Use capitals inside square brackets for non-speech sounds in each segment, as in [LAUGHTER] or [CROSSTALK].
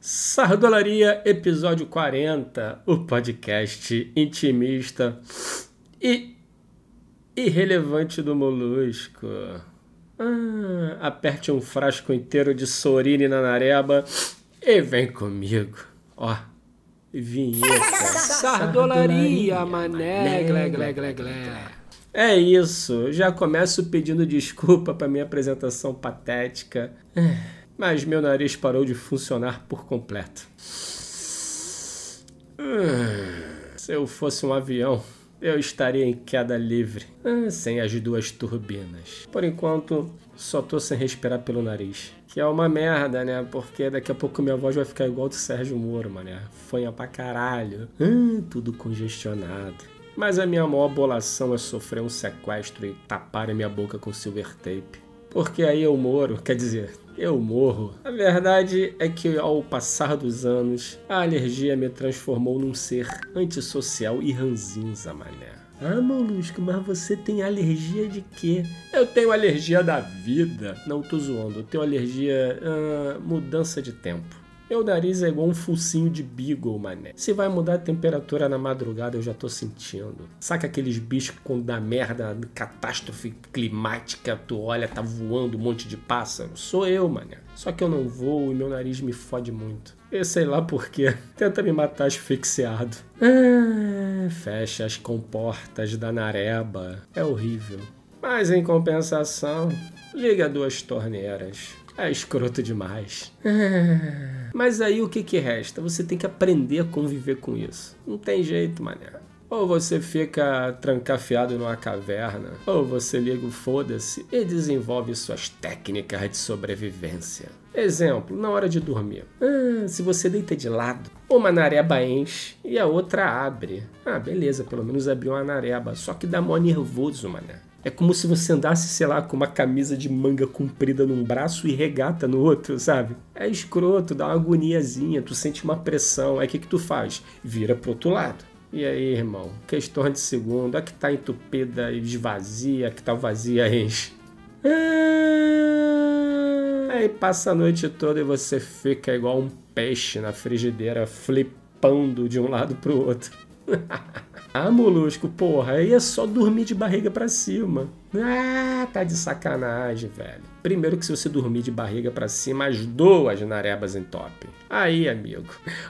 Sardolaria, episódio 40, o podcast intimista e irrelevante do Molusco. Ah, aperte um frasco inteiro de sorine na nareba e vem comigo. Ó, vinheta. Sardolaria, mané, glé, glé, glé, glé. É isso, já começo pedindo desculpa para minha apresentação patética. Mas meu nariz parou de funcionar por completo. Se eu fosse um avião, eu estaria em queda livre, sem as duas turbinas. Por enquanto, só tô sem respirar pelo nariz. Que é uma merda, né? Porque daqui a pouco minha voz vai ficar igual do Sérgio Moro, mané. Fanha pra caralho. Ah, tudo congestionado. Mas a minha maior bolação é sofrer um sequestro e tapar a minha boca com silver tape. Porque aí eu moro, quer dizer, eu morro. A verdade é que ao passar dos anos, a alergia me transformou num ser antissocial e ranzinza, mané. Ah, Molusco, mas você tem alergia de quê? Eu tenho alergia da vida. Não tô zoando, eu tenho alergia. Uh, mudança de tempo. Meu nariz é igual um focinho de beagle, mané. Se vai mudar a temperatura na madrugada, eu já tô sentindo. Saca aqueles bichos que quando dá merda, catástrofe climática, tu olha, tá voando um monte de pássaro? Sou eu, mané. Só que eu não voo e meu nariz me fode muito. Eu sei lá porquê. [LAUGHS] Tenta me matar asfixiado. Ah, fecha as comportas da nareba. É horrível. Mas em compensação, liga duas torneiras. É escroto demais. [LAUGHS] Mas aí o que que resta? Você tem que aprender a conviver com isso. Não tem jeito, mané. Ou você fica trancafiado numa caverna, ou você liga o foda-se e desenvolve suas técnicas de sobrevivência. Exemplo, na hora de dormir. Ah, se você deita de lado, uma nareba enche e a outra abre. Ah, beleza, pelo menos abriu uma nareba. Só que dá mó nervoso, mané. É como se você andasse, sei lá, com uma camisa de manga comprida num braço e regata no outro, sabe? É escroto, dá uma agoniazinha, tu sente uma pressão. Aí o que, que tu faz? Vira pro outro lado. E aí, irmão? Questão de segundo. A que tá entupida esvazia, a que tá vazia enche. Aí passa a noite toda e você fica igual um peixe na frigideira, flipando de um lado pro outro. [LAUGHS] ah, molusco, porra, aí é só dormir de barriga para cima. Ah, tá de sacanagem, velho. Primeiro que se você dormir de barriga para cima, as duas narebas em top. Aí, amigo,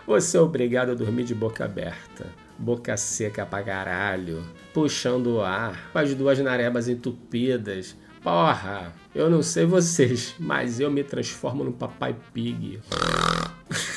você é obrigado a dormir de boca aberta. Boca seca pra caralho, puxando o ar, com as duas narebas entupidas. Porra, eu não sei vocês, mas eu me transformo no papai pig. [LAUGHS]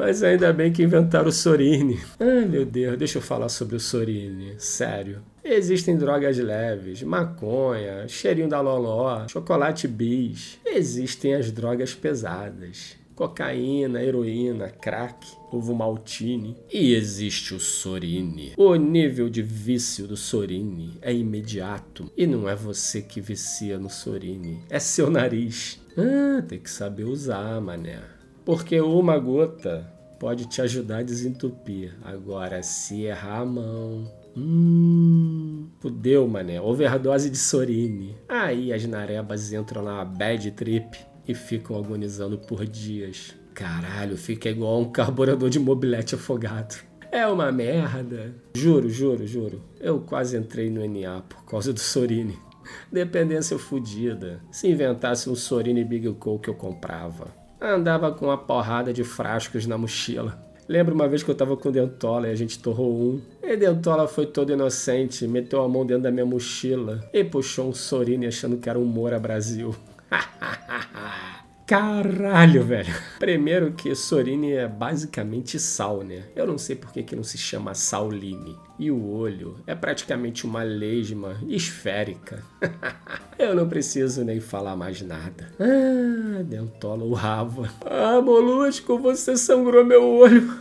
Mas ainda bem que inventaram o Sorine. Ai meu Deus, deixa eu falar sobre o Sorine. Sério. Existem drogas leves, maconha, cheirinho da loló, chocolate bis. Existem as drogas pesadas. Cocaína, heroína, crack, ovo maltine. E existe o Sorine. O nível de vício do Sorine é imediato. E não é você que vicia no Sorine, é seu nariz. Ah, tem que saber usar, mané. Porque uma gota pode te ajudar a desentupir. Agora, se errar a mão. Hum. Fudeu, mané. Overdose de Sorine. Aí as narebas entram na bad trip e ficam agonizando por dias. Caralho, fica igual um carburador de mobilete afogado. É uma merda. Juro, juro, juro. Eu quase entrei no NA por causa do Sorine. Dependência fodida. Se inventasse um Sorine Big Coke eu comprava andava com uma porrada de frascos na mochila. Lembro uma vez que eu tava com Dentola e a gente torrou um. E Dentola foi todo inocente, meteu a mão dentro da minha mochila e puxou um Sorine achando que era um Moura Brasil. [LAUGHS] Caralho, velho. Primeiro que Sorine é basicamente sal, né? Eu não sei por que, que não se chama Sauline. E o olho é praticamente uma lesma esférica. [LAUGHS] Eu não preciso nem falar mais nada. Ah, Dentola urrava. Ah, molusco, você sangrou meu olho.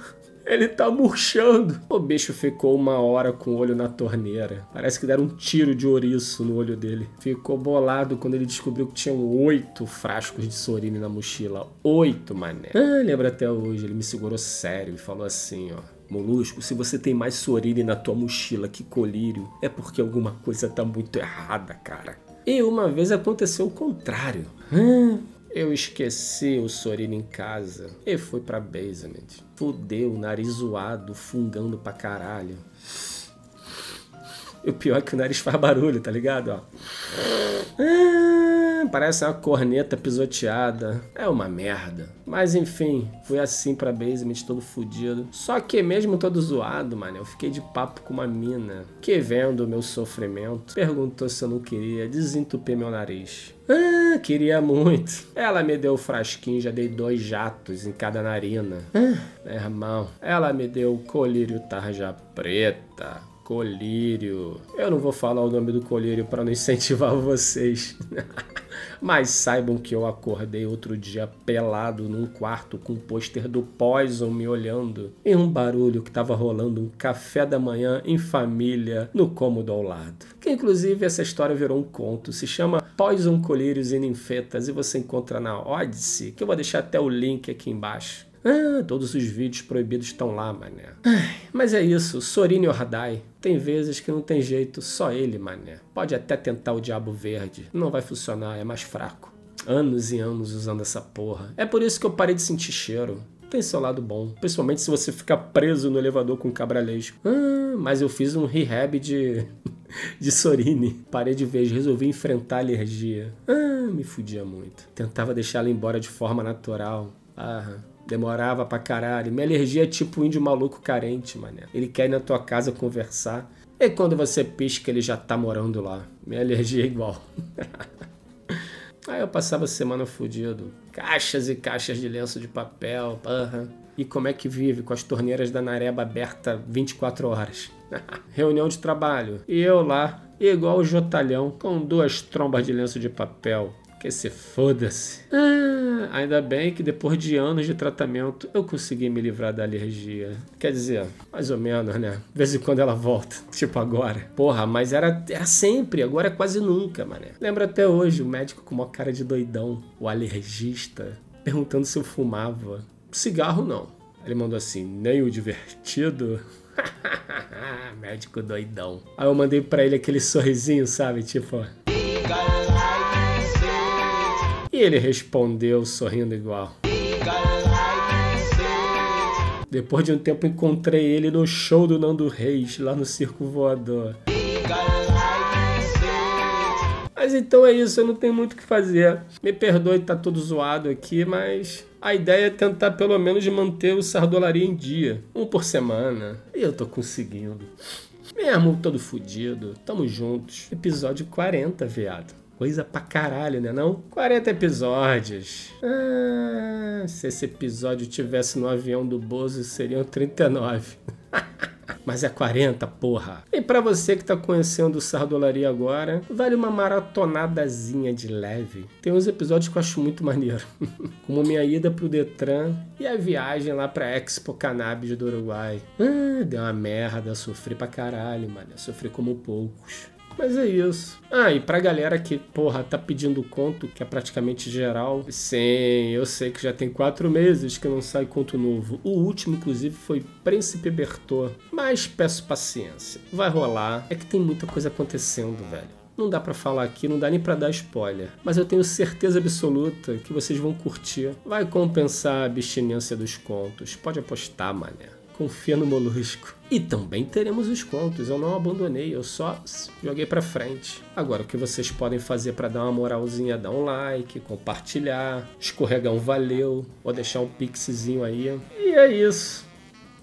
Ele tá murchando. O bicho ficou uma hora com o olho na torneira. Parece que deram um tiro de ouriço no olho dele. Ficou bolado quando ele descobriu que tinham oito frascos de sorine na mochila. Oito, mané. Ah, lembra até hoje. Ele me segurou sério e falou assim, ó. Molusco, se você tem mais sorine na tua mochila que colírio, é porque alguma coisa tá muito errada, cara. E uma vez aconteceu o contrário. Ah, Eu esqueci o Sorino em casa e fui pra basement. Fudeu, nariz zoado, fungando pra caralho. E o pior é que o nariz faz barulho, tá ligado? Ó. Ah, parece uma corneta pisoteada. É uma merda. Mas enfim, fui assim pra basement todo fudido. Só que mesmo todo zoado, mano, eu fiquei de papo com uma mina que vendo o meu sofrimento, perguntou se eu não queria desentupir meu nariz. Ah, queria muito. Ela me deu o frasquinho, já dei dois jatos em cada narina. Ah, irmão, ela me deu o colírio tarja preta, colírio. Eu não vou falar o nome do colírio para não incentivar [LAUGHS] vocês. Mas saibam que eu acordei outro dia pelado num quarto com um pôster do Poison me olhando e um barulho que tava rolando um café da manhã em família no cômodo ao lado. Que inclusive essa história virou um conto, se chama Poison Colírios e Ninfetas e você encontra na Odyssey, que eu vou deixar até o link aqui embaixo. Ah, todos os vídeos proibidos estão lá, mané. Mas é isso, Sorine Ordai. Tem vezes que não tem jeito, só ele, mané. Pode até tentar o Diabo Verde, não vai funcionar, é mais fraco. Anos e anos usando essa porra. É por isso que eu parei de sentir cheiro. Tem seu lado bom, principalmente se você ficar preso no elevador com cabralesco. Ah, mas eu fiz um rehab de [LAUGHS] de Sorine. Parei de vez, resolvi enfrentar a alergia. Ah, me fudia muito. Tentava deixar ela embora de forma natural. Ah, Demorava pra caralho. Minha alergia é tipo índio maluco carente, mané. Ele quer ir na tua casa conversar. E quando você pisca, ele já tá morando lá. Minha [LAUGHS] alergia é igual. [LAUGHS] Aí eu passava a semana fudido. Caixas e caixas de lenço de papel, porra. E como é que vive com as torneiras da Nareba aberta 24 horas? [LAUGHS] Reunião de trabalho. E eu lá, igual o Jotalhão, com duas trombas de lenço de papel. Que se foda-se. Ah, ainda bem que depois de anos de tratamento eu consegui me livrar da alergia. Quer dizer, mais ou menos, né? De vez em quando ela volta. [LAUGHS] Tipo agora. Porra, mas era, era sempre, agora é quase nunca, mané. Lembro até hoje o médico com uma cara de doidão, o alergista, perguntando se eu fumava. Cigarro não. Ele mandou assim, nem o divertido. [LAUGHS] médico doidão. Aí eu mandei para ele aquele sorrisinho, sabe? Tipo. Ele respondeu sorrindo igual. Depois de um tempo encontrei ele no show do Nando Reis, lá no Circo Voador. Mas então é isso, eu não tenho muito o que fazer. Me perdoe estar tá tudo zoado aqui, mas a ideia é tentar pelo menos manter o Sardolaria em dia. Um por semana. E eu tô conseguindo. Mesmo todo fudido, tamo juntos. Episódio 40, viado. Coisa pra caralho, né não? 40 episódios. Ah, se esse episódio tivesse no avião do Bozo, seriam 39. [LAUGHS] Mas é 40, porra. E para você que tá conhecendo o Sardolaria agora, vale uma maratonadazinha de leve. Tem uns episódios que eu acho muito maneiro. [LAUGHS] Como minha ida pro Detran e a viagem lá pra Expo Cannabis do Uruguai. Ah, deu uma merda, sofri pra caralho, mano. Sofri como poucos. Mas é isso. Ah, e pra galera que, porra, tá pedindo conto, que é praticamente geral. Sim, eu sei que já tem quatro meses que não sai conto novo. O último, inclusive, foi Príncipe Bertô. Mas peço paciência. Vai rolar. É que tem muita coisa acontecendo, velho. Não dá para falar aqui, não dá nem para dar spoiler. Mas eu tenho certeza absoluta que vocês vão curtir. Vai compensar a abstinência dos contos. Pode apostar, mané confia no Molusco. E também teremos os contos, eu não abandonei, eu só joguei para frente. Agora, o que vocês podem fazer para dar uma moralzinha, dar um like, compartilhar, escorregar um valeu, ou deixar um pixzinho aí. E é isso.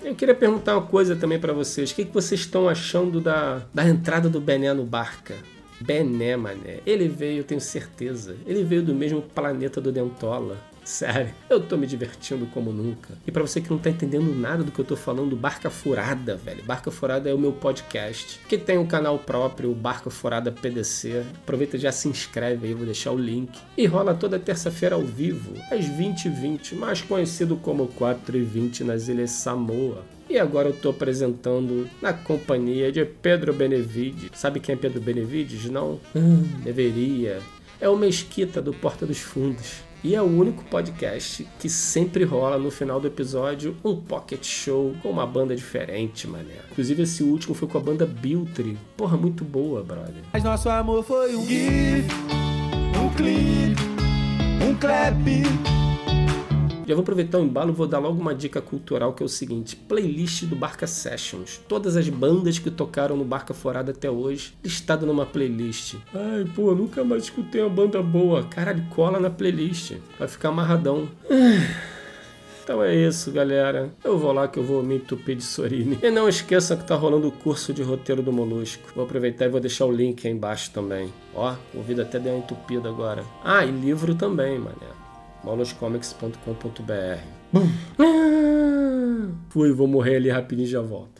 Eu queria perguntar uma coisa também para vocês. O que, vocês estão achando da, da entrada do Bené no Barca? Bené, mané. Ele veio, tenho certeza. Ele veio do mesmo planeta do Dentola. Sério, eu tô me divertindo como nunca. E para você que não tá entendendo nada do que eu tô falando, Barca Furada, velho. Barca Furada é o meu podcast, que tem um canal próprio, o Barca Furada PDC. Aproveita e já se inscreve aí, vou deixar o link. E rola toda terça-feira ao vivo, às 20h20, mais conhecido como 4h20 nas Ilhas Samoa. E agora eu estou apresentando na companhia de Pedro Benevides. Sabe quem é Pedro Benevides? Não? Hum, deveria. É o Mesquita do Porta dos Fundos. E é o único podcast que sempre rola no final do episódio um pocket show com uma banda diferente, mané. Inclusive esse último foi com a banda Biltri. Porra, muito boa, brother. Mas nosso amor foi um gif, um clipe um clap. Já vou aproveitar o embalo vou dar logo uma dica cultural que é o seguinte: playlist do Barca Sessions. Todas as bandas que tocaram no Barca Forada até hoje, listado numa playlist. Ai, pô, nunca mais escutei uma banda boa. Caralho, cola na playlist. Vai ficar amarradão. [SIGHS] Então é isso, galera. Eu vou lá que eu vou me entupir de Sorine. E não esqueçam que tá rolando o curso de roteiro do Molusco. Vou aproveitar e vou deixar o link aí embaixo também. Ó, o ouvido até deu uma entupida agora. Ah, e livro também, mané. mauluscomics.com.br Fui, vou morrer ali rapidinho e já volto.